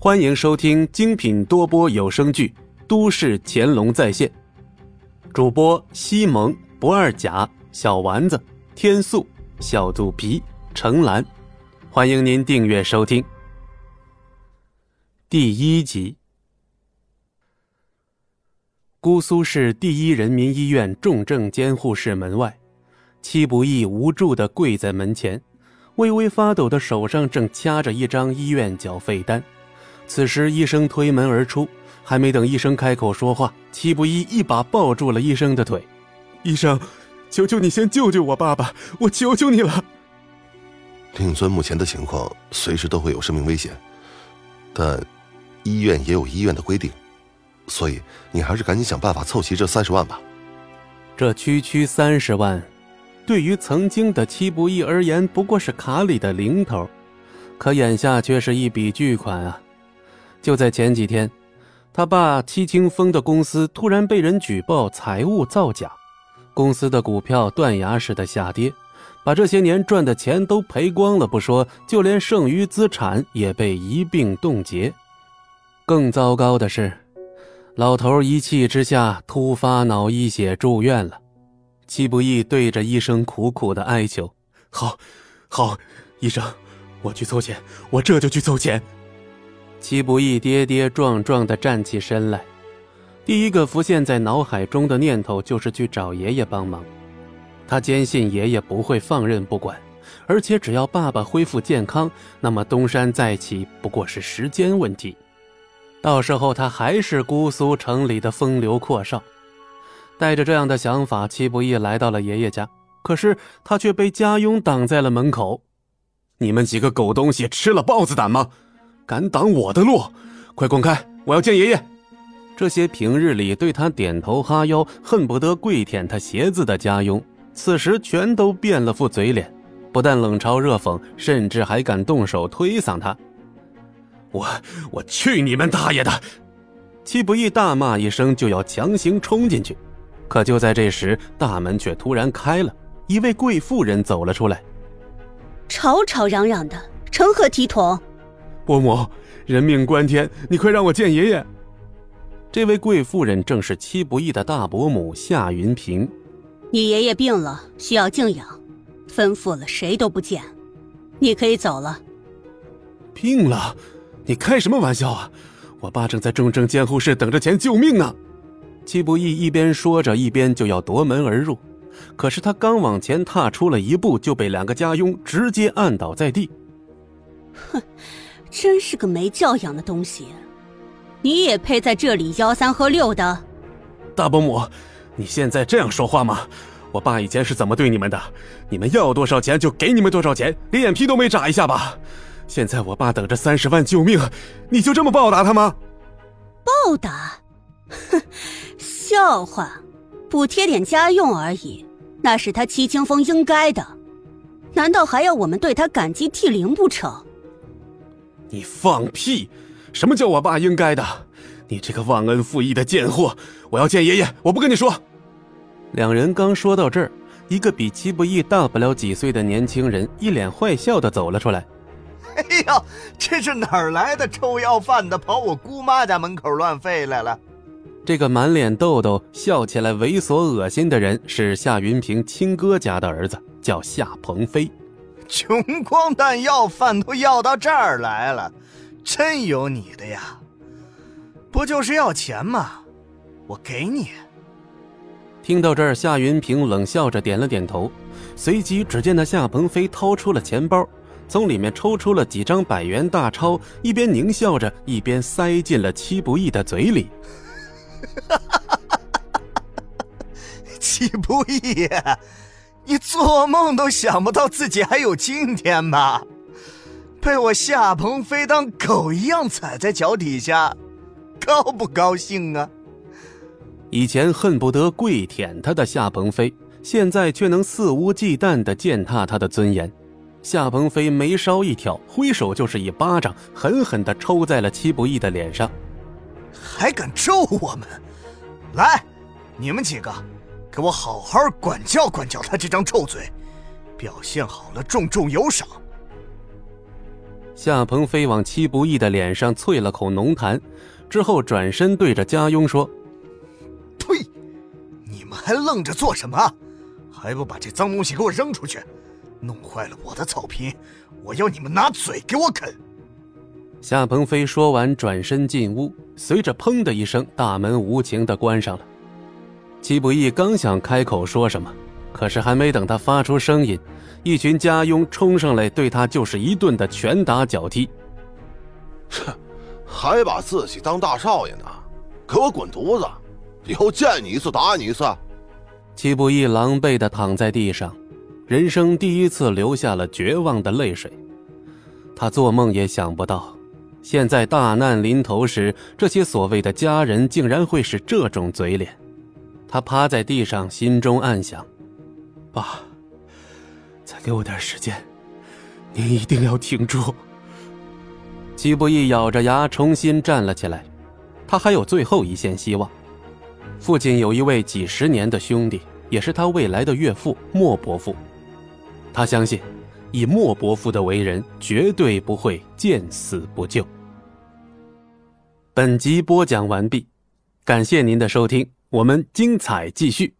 欢迎收听精品多播有声剧《都市乾隆在线》，主播西蒙、不二甲、小丸子、天素、小肚皮、程兰，欢迎您订阅收听。第一集，姑苏市第一人民医院重症监护室门外，戚不义无助的跪在门前。微微发抖的手上正掐着一张医院缴费单，此时医生推门而出，还没等医生开口说话，戚不一一把抱住了医生的腿：“医生，求求你先救救我爸爸，我求求你了。”令尊目前的情况随时都会有生命危险，但医院也有医院的规定，所以你还是赶紧想办法凑齐这三十万吧。这区区三十万。对于曾经的戚不义而言，不过是卡里的零头，可眼下却是一笔巨款啊！就在前几天，他爸戚清风的公司突然被人举报财务造假，公司的股票断崖式的下跌，把这些年赚的钱都赔光了不说，就连剩余资产也被一并冻结。更糟糕的是，老头一气之下突发脑溢血住院了。戚不易对着医生苦苦的哀求：“好，好，医生，我去凑钱，我这就去凑钱。”戚不义跌跌撞撞的站起身来，第一个浮现在脑海中的念头就是去找爷爷帮忙。他坚信爷爷不会放任不管，而且只要爸爸恢复健康，那么东山再起不过是时间问题。到时候他还是姑苏城里的风流阔少。带着这样的想法，戚不义来到了爷爷家，可是他却被家佣挡在了门口。你们几个狗东西，吃了豹子胆吗？敢挡我的路，快滚开！我要见爷爷。这些平日里对他点头哈腰、恨不得跪舔他鞋子的家佣，此时全都变了副嘴脸，不但冷嘲热讽，甚至还敢动手推搡他。我我去你们大爷的！戚不义大骂一声，就要强行冲进去。可就在这时，大门却突然开了，一位贵妇人走了出来。吵吵嚷嚷的，成何体统？伯母，人命关天，你快让我见爷爷。这位贵妇人正是戚不义的大伯母夏云平。你爷爷病了，需要静养，吩咐了谁都不见，你可以走了。病了？你开什么玩笑啊！我爸正在重症监护室等着钱救命呢。戚不义一边说着，一边就要夺门而入，可是他刚往前踏出了一步，就被两个家佣直接按倒在地。哼，真是个没教养的东西！你也配在这里吆三喝六的？大伯母，你现在这样说话吗？我爸以前是怎么对你们的？你们要多少钱就给你们多少钱，连眼皮都没眨一下吧？现在我爸等着三十万救命，你就这么报答他吗？报答？哼！笑话，补贴点家用而已，那是他戚清风应该的，难道还要我们对他感激涕零不成？你放屁！什么叫我爸应该的？你这个忘恩负义的贱货！我要见爷爷，我不跟你说。两人刚说到这儿，一个比戚不易大不了几岁的年轻人一脸坏笑的走了出来。哎呦，这是哪儿来的臭要饭的，跑我姑妈家门口乱吠来了？这个满脸痘痘、笑起来猥琐恶心的人是夏云平亲哥家的儿子，叫夏鹏飞。穷光蛋要饭都要到这儿来了，真有你的呀！不就是要钱吗？我给你。听到这儿，夏云平冷笑着点了点头，随即只见那夏鹏飞掏出了钱包，从里面抽出了几张百元大钞，一边狞笑着，一边塞进了戚不义的嘴里。哈，戚不义，你做梦都想不到自己还有今天吧？被我夏鹏飞当狗一样踩在脚底下，高不高兴啊？以前恨不得跪舔他的夏鹏飞，现在却能肆无忌惮地践踏他的尊严。夏鹏飞眉梢一挑，挥手就是一巴掌，狠狠地抽在了戚不义的脸上。还敢咒我们？来，你们几个，给我好好管教管教他这张臭嘴，表现好了重重有赏。夏鹏飞往戚不义的脸上啐了口浓痰，之后转身对着家佣说：“呸！你们还愣着做什么？还不把这脏东西给我扔出去！弄坏了我的草坪，我要你们拿嘴给我啃！”夏鹏飞说完，转身进屋，随着“砰”的一声，大门无情的关上了。戚不义刚想开口说什么，可是还没等他发出声音。一群家佣冲上来，对他就是一顿的拳打脚踢。哼，还把自己当大少爷呢？给我滚犊子！以后见你一次打你一次。戚不义狼狈的躺在地上，人生第一次流下了绝望的泪水。他做梦也想不到，现在大难临头时，这些所谓的家人竟然会是这种嘴脸。他趴在地上，心中暗想：爸。再给我点时间，您一定要挺住。齐不易咬着牙重新站了起来，他还有最后一线希望。父亲有一位几十年的兄弟，也是他未来的岳父莫伯父。他相信，以莫伯父的为人，绝对不会见死不救。本集播讲完毕，感谢您的收听，我们精彩继续。